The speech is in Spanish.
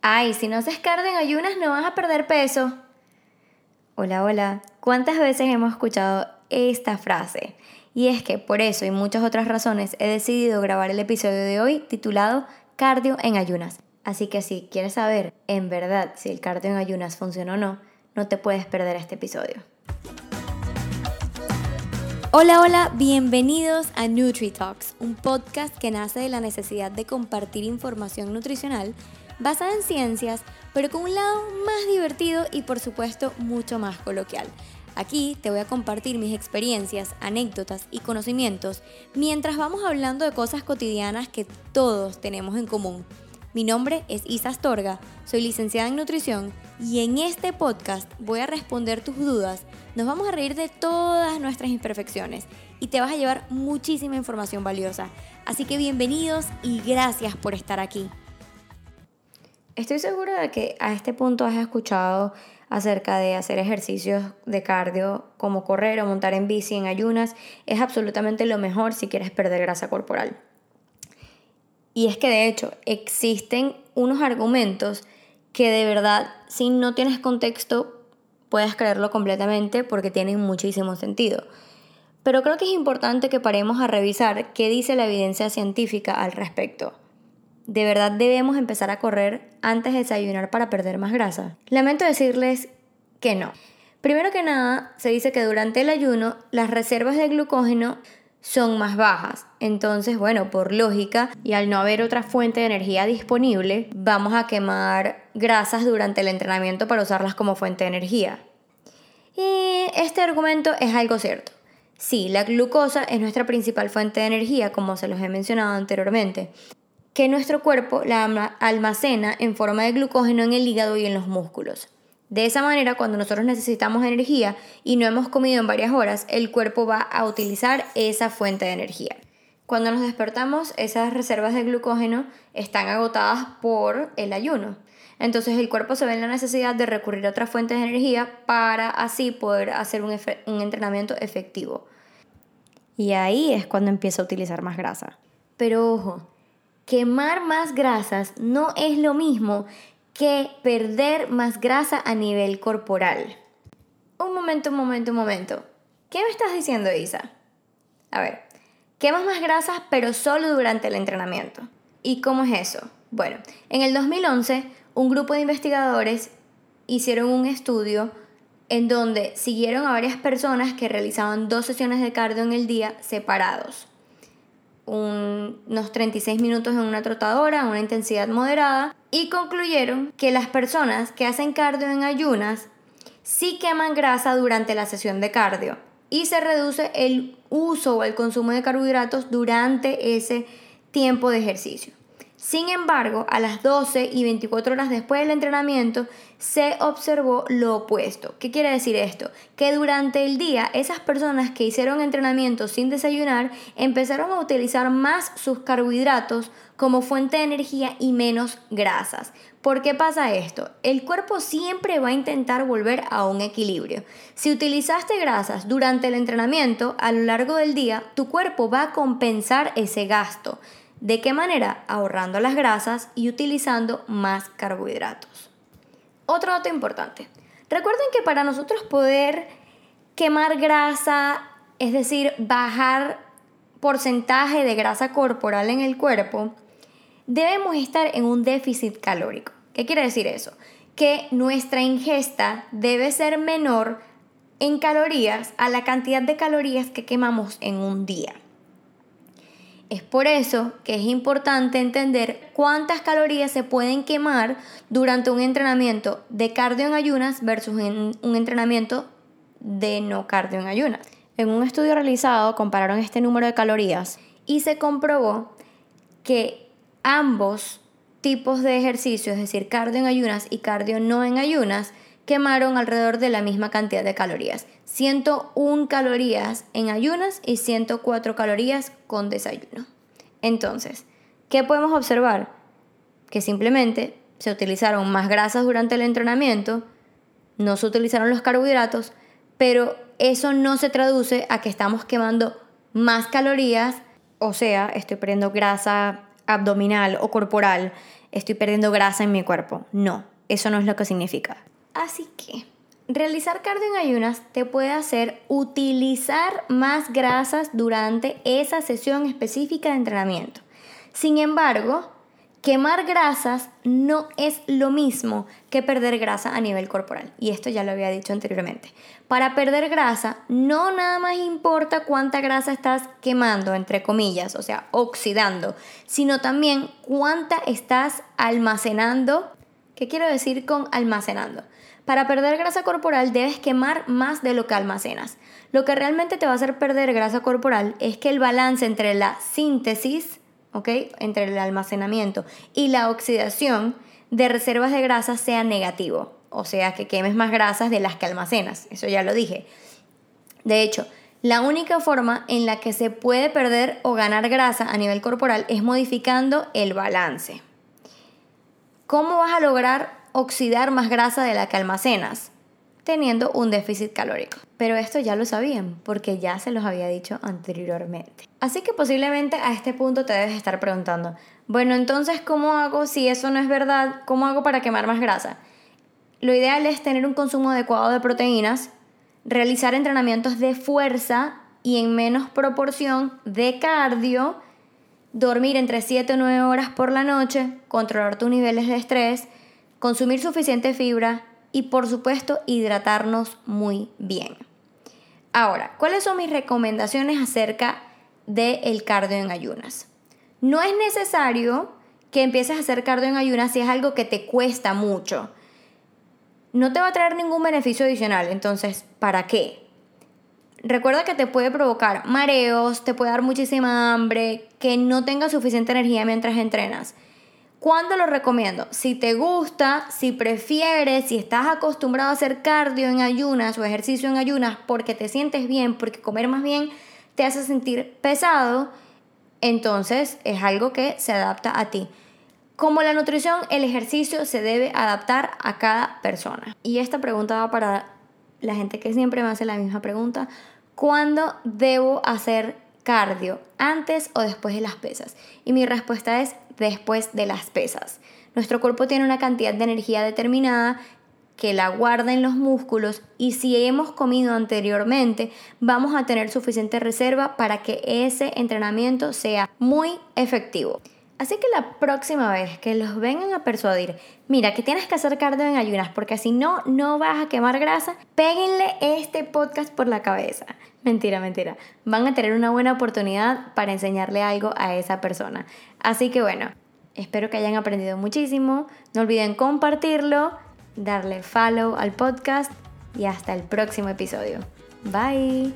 Ay, si no haces cardio en ayunas no vas a perder peso. Hola, hola. ¿Cuántas veces hemos escuchado esta frase? Y es que por eso y muchas otras razones he decidido grabar el episodio de hoy titulado Cardio en ayunas. Así que si quieres saber en verdad si el cardio en ayunas funciona o no, no te puedes perder este episodio. Hola, hola, bienvenidos a NutriTalks, un podcast que nace de la necesidad de compartir información nutricional basada en ciencias, pero con un lado más divertido y por supuesto mucho más coloquial. Aquí te voy a compartir mis experiencias, anécdotas y conocimientos mientras vamos hablando de cosas cotidianas que todos tenemos en común. Mi nombre es Isa Astorga, soy licenciada en nutrición y en este podcast voy a responder tus dudas, nos vamos a reír de todas nuestras imperfecciones y te vas a llevar muchísima información valiosa. Así que bienvenidos y gracias por estar aquí. Estoy segura de que a este punto has escuchado acerca de hacer ejercicios de cardio como correr o montar en bici en ayunas. Es absolutamente lo mejor si quieres perder grasa corporal. Y es que de hecho existen unos argumentos que de verdad si no tienes contexto puedes creerlo completamente porque tienen muchísimo sentido. Pero creo que es importante que paremos a revisar qué dice la evidencia científica al respecto. ¿De verdad debemos empezar a correr antes de desayunar para perder más grasa? Lamento decirles que no. Primero que nada, se dice que durante el ayuno las reservas de glucógeno son más bajas. Entonces, bueno, por lógica y al no haber otra fuente de energía disponible, vamos a quemar grasas durante el entrenamiento para usarlas como fuente de energía. Y este argumento es algo cierto. Sí, la glucosa es nuestra principal fuente de energía, como se los he mencionado anteriormente, que nuestro cuerpo la almacena en forma de glucógeno en el hígado y en los músculos. De esa manera, cuando nosotros necesitamos energía y no hemos comido en varias horas, el cuerpo va a utilizar esa fuente de energía. Cuando nos despertamos, esas reservas de glucógeno están agotadas por el ayuno. Entonces el cuerpo se ve en la necesidad de recurrir a otras fuentes de energía para así poder hacer un, un entrenamiento efectivo. Y ahí es cuando empieza a utilizar más grasa. Pero ojo, quemar más grasas no es lo mismo que perder más grasa a nivel corporal. Un momento, un momento, un momento. ¿Qué me estás diciendo, Isa? A ver, quemas más grasas pero solo durante el entrenamiento. ¿Y cómo es eso? Bueno, en el 2011 un grupo de investigadores hicieron un estudio en donde siguieron a varias personas que realizaban dos sesiones de cardio en el día separados unos 36 minutos en una trotadora una intensidad moderada y concluyeron que las personas que hacen cardio en ayunas sí queman grasa durante la sesión de cardio y se reduce el uso o el consumo de carbohidratos durante ese tiempo de ejercicio. Sin embargo, a las 12 y 24 horas después del entrenamiento se observó lo opuesto. ¿Qué quiere decir esto? Que durante el día esas personas que hicieron entrenamiento sin desayunar empezaron a utilizar más sus carbohidratos como fuente de energía y menos grasas. ¿Por qué pasa esto? El cuerpo siempre va a intentar volver a un equilibrio. Si utilizaste grasas durante el entrenamiento, a lo largo del día, tu cuerpo va a compensar ese gasto. ¿De qué manera? Ahorrando las grasas y utilizando más carbohidratos. Otro dato importante. Recuerden que para nosotros poder quemar grasa, es decir, bajar porcentaje de grasa corporal en el cuerpo, debemos estar en un déficit calórico. ¿Qué quiere decir eso? Que nuestra ingesta debe ser menor en calorías a la cantidad de calorías que quemamos en un día. Es por eso que es importante entender cuántas calorías se pueden quemar durante un entrenamiento de cardio en ayunas versus un entrenamiento de no cardio en ayunas. En un estudio realizado compararon este número de calorías y se comprobó que ambos tipos de ejercicios, es decir, cardio en ayunas y cardio no en ayunas, quemaron alrededor de la misma cantidad de calorías. 101 calorías en ayunas y 104 calorías con desayuno. Entonces, ¿qué podemos observar? Que simplemente se utilizaron más grasas durante el entrenamiento, no se utilizaron los carbohidratos, pero eso no se traduce a que estamos quemando más calorías, o sea, estoy perdiendo grasa abdominal o corporal estoy perdiendo grasa en mi cuerpo. No, eso no es lo que significa. Así que realizar cardio en ayunas te puede hacer utilizar más grasas durante esa sesión específica de entrenamiento. Sin embargo, quemar grasas no es lo mismo que perder grasa a nivel corporal. Y esto ya lo había dicho anteriormente. Para perder grasa, no nada más importa cuánta grasa estás quemando, entre comillas, o sea, oxidando, sino también cuánta estás almacenando. ¿Qué quiero decir con almacenando? Para perder grasa corporal debes quemar más de lo que almacenas. Lo que realmente te va a hacer perder grasa corporal es que el balance entre la síntesis. Entre el almacenamiento y la oxidación de reservas de grasa sea negativo. O sea, que quemes más grasas de las que almacenas. Eso ya lo dije. De hecho, la única forma en la que se puede perder o ganar grasa a nivel corporal es modificando el balance. ¿Cómo vas a lograr oxidar más grasa de la que almacenas, teniendo un déficit calórico. Pero esto ya lo sabían, porque ya se los había dicho anteriormente. Así que posiblemente a este punto te debes estar preguntando, bueno, entonces, ¿cómo hago si eso no es verdad? ¿Cómo hago para quemar más grasa? Lo ideal es tener un consumo adecuado de proteínas, realizar entrenamientos de fuerza y en menos proporción de cardio, dormir entre 7 o 9 horas por la noche, controlar tus niveles de estrés, consumir suficiente fibra y por supuesto hidratarnos muy bien. Ahora, ¿cuáles son mis recomendaciones acerca del cardio en ayunas? No es necesario que empieces a hacer cardio en ayunas si es algo que te cuesta mucho. No te va a traer ningún beneficio adicional, entonces, ¿para qué? Recuerda que te puede provocar mareos, te puede dar muchísima hambre, que no tengas suficiente energía mientras entrenas. ¿Cuándo lo recomiendo? Si te gusta, si prefieres, si estás acostumbrado a hacer cardio en ayunas o ejercicio en ayunas porque te sientes bien, porque comer más bien te hace sentir pesado, entonces es algo que se adapta a ti. Como la nutrición, el ejercicio se debe adaptar a cada persona. Y esta pregunta va para la gente que siempre me hace la misma pregunta. ¿Cuándo debo hacer cardio? ¿Antes o después de las pesas? Y mi respuesta es después de las pesas. Nuestro cuerpo tiene una cantidad de energía determinada que la guarda en los músculos y si hemos comido anteriormente vamos a tener suficiente reserva para que ese entrenamiento sea muy efectivo. Así que la próxima vez que los vengan a persuadir, mira que tienes que hacer cardio en ayunas porque si no, no vas a quemar grasa, péguenle este podcast por la cabeza. Mentira, mentira. Van a tener una buena oportunidad para enseñarle algo a esa persona. Así que bueno, espero que hayan aprendido muchísimo. No olviden compartirlo, darle follow al podcast y hasta el próximo episodio. Bye.